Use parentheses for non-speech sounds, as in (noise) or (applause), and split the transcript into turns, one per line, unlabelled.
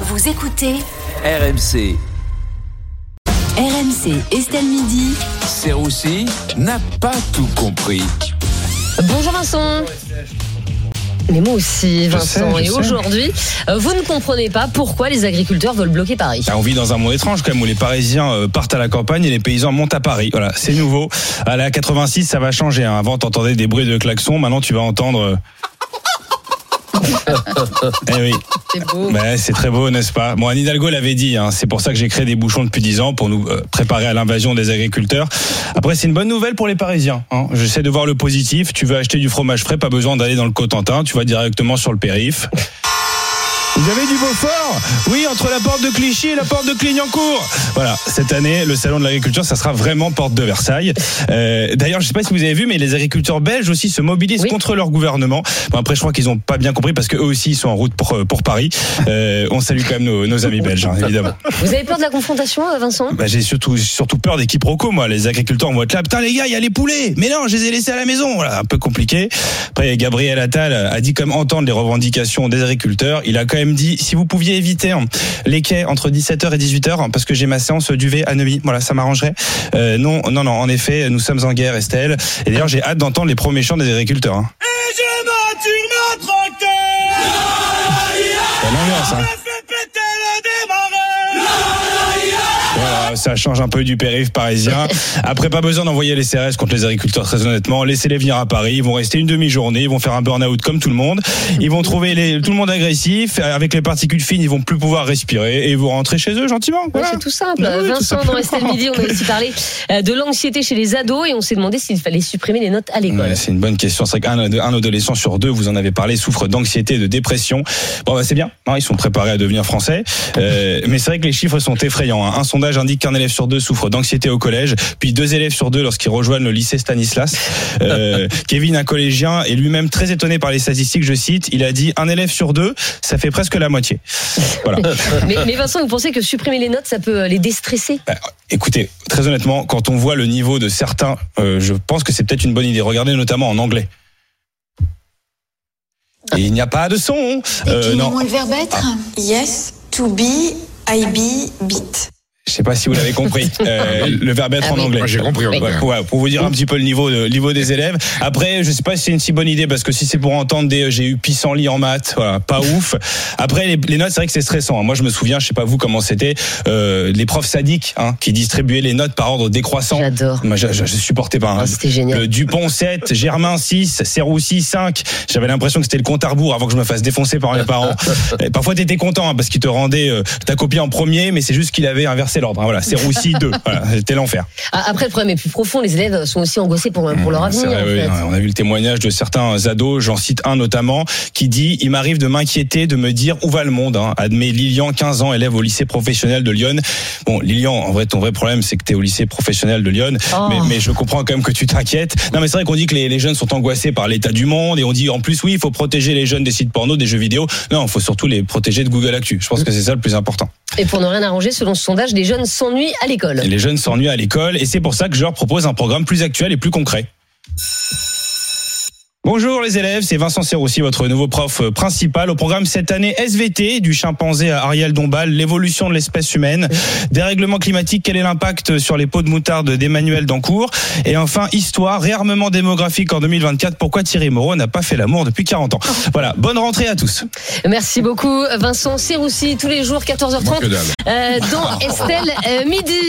Vous écoutez
RMC,
RMC Estelle Midi.
Serroussi n'a pas tout compris.
Bonjour Vincent. Mais moi aussi, Vincent.
sais, je
Et aujourd'hui, euh, vous ne comprenez pas pourquoi les agriculteurs veulent bloquer Paris.
Ah, On vit dans un monde étrange quand même où les Parisiens euh, partent à la campagne et les paysans montent à Paris. Voilà, c'est nouveau. À la 86, ça va changer. hein. Avant, t'entendais des bruits de klaxons. Maintenant, tu vas entendre. (laughs) eh oui,
C'est beau.
Ouais, c'est très beau, n'est-ce pas? Bon, Anne Hidalgo l'avait dit. hein. C'est pour ça que j'ai créé des bouchons depuis 10 ans pour nous euh, préparer à l'invasion des agriculteurs. Après, c'est une bonne nouvelle pour les Parisiens. hein. J'essaie de voir le positif. Tu veux acheter du fromage frais, pas besoin d'aller dans le Cotentin. Tu vas directement sur le périph'. Vous avez du Beaufort Oui, entre la porte de Clichy et la porte de Clignancourt. Voilà, cette année, le salon de l'agriculture, ça sera vraiment porte de Versailles. Euh, D'ailleurs, je sais pas si vous avez vu, mais les agriculteurs belges aussi se mobilisent
Oui.
contre leur gouvernement. Bon, après, je crois qu'ils ont pas bien compris parce qu'eux aussi, ils sont en route pour, pour Paris. Euh, on salue quand même nos, nos amis belges, hein, évidemment.
Vous avez peur de la confrontation, euh, Vincent?
Bah, j'ai surtout, surtout peur des quiproquos, moi. Les agriculteurs vont être là. Putain, les gars, il y a les poulets. Mais non, je les ai laissés à la maison. Voilà, un peu compliqué. Après, Gabriel Attal a dit comme entendre les revendications des agriculteurs. Il a quand même dit, si vous pouviez éviter hein, les quais entre 17h et 18h, hein, parce que j'ai ma séance duvet à Neuilly. Voilà, ça m'arrangerait. Euh, non, non, non. En effet, nous sommes en guerre, Estelle. Et d'ailleurs, j'ai hâte d'entendre les premiers chants des agriculteurs. Hein. C'est l'ambiance, hein. Ça change un peu du périph' parisien. (laughs) Après, pas besoin d'envoyer les CRS contre les agriculteurs, très honnêtement. Laissez-les venir à Paris. Ils vont rester une demi-journée. Ils vont faire un burn-out comme tout le monde. Ils vont trouver les, tout le monde agressif. Avec les particules fines, ils vont plus pouvoir respirer. Et ils vont rentrer chez eux gentiment.
Ouais. C'est tout simple.
Oui, tout
Vincent, dans Estelle Midi, on a aussi (laughs) parlé euh, de l'anxiété chez les ados et on s'est demandé s'il fallait supprimer les notes à l'école.
Ouais, c'est une bonne question. C'est vrai qu'un un adolescent sur deux, vous en avez parlé, souffre d'anxiété et de dépression. Bon, bah, c'est bien. hein, ils sont préparés à devenir français. Euh, mais c'est vrai que les chiffres sont effrayants. hein. Un sondage indique qu'un élève sur deux souffre d'anxiété au collège, puis deux élèves sur deux lorsqu'ils rejoignent le lycée Stanislas. Euh, (laughs) Kevin, un collégien, est lui-même très étonné par les statistiques. Je cite, il a dit un élève sur deux, ça fait presque la moitié. Voilà. (laughs)
mais, mais Vincent, vous pensez que supprimer les notes, ça peut euh, les déstresser?
Bah, Écoutez, très honnêtement, quand on voit le niveau de certains, euh, je pense que c'est peut-être une bonne idée. Regardez notamment en anglais. Et il n'y a pas de son. Euh, non,
le verbe être Yes, to be, I be, beat.
Je sais pas si vous l'avez compris. (laughs) Euh, le verbe être
Ah
en
oui.
anglais.
Moi, j'ai compris.
Oui.
ouais.
Ouais, pour, vous dire un petit peu le niveau, de, niveau des élèves. Après, je sais pas si c'est une si bonne idée parce que si c'est pour entendre des, euh, j'ai eu pissenlit en maths, voilà, pas ouf. Après, les, les notes, c'est vrai que c'est stressant. hein. Moi, je me souviens, je sais pas vous comment c'était, euh, les profs sadiques hein, qui distribuaient les notes par ordre décroissant.
J'adore.
Moi, je, je, je supportais pas. hein.
Ah, C'était génial.
Le Dupont 7, Germain 6, Serroussi 5. J'avais l'impression que c'était le compte à rebours avant que je me fasse défoncer par mes parents. (laughs) Et parfois, t'étais content hein, parce qu'il te rendait euh, ta copie en premier, mais c'est juste qu'il avait inversé l'ordre. hein. Voilà, Serroussi 2. (laughs) Voilà, c'était l'enfer.
Ah, Après, le problème est plus profond. Les élèves sont aussi angoissés pour, pour leur
C'est
avenir.
vrai,
en
oui,
fait.
on a vu le témoignage de certains ados, j'en cite un notamment, qui dit Il m'arrive de m'inquiéter, de me dire où va le monde. Hein. Admet Lilian, 15 ans, élève au lycée professionnel de Lyon. Bon, Lilian, en vrai, ton vrai problème, c'est que tu es au lycée professionnel de Lyon.
Oh.
Mais, mais je comprends quand même que tu t'inquiètes. Non, mais c'est vrai qu'on dit que les, les jeunes sont angoissés par l'état du monde et on dit en plus, oui, il faut protéger les jeunes des sites porno, des jeux vidéo. Non, il faut surtout les protéger de Google Actu. Je pense que c'est ça le plus important.
Et pour ne rien arranger, selon ce sondage, les jeunes s'ennuient à l'école.
Les jeunes s'ennuient à l'école et c'est pour ça que je leur propose un programme plus actuel et plus concret. Bonjour les élèves, c'est Vincent Serroussi, votre nouveau prof euh, principal. Au programme cette année, SVT, du chimpanzé à Ariel Dombal, l'évolution de l'espèce humaine, dérèglement climatique, quel est l'impact sur les pots de moutarde d'Emmanuel Dancourt? Et enfin, histoire, réarmement démographique en 2024, pourquoi Thierry Moreau n'a pas fait l'amour depuis 40 ans? Voilà, bonne rentrée à tous.
Merci beaucoup, Vincent Serroussi, tous les jours, 14h30,
Que dalle.
euh, dans Estelle euh, Midi.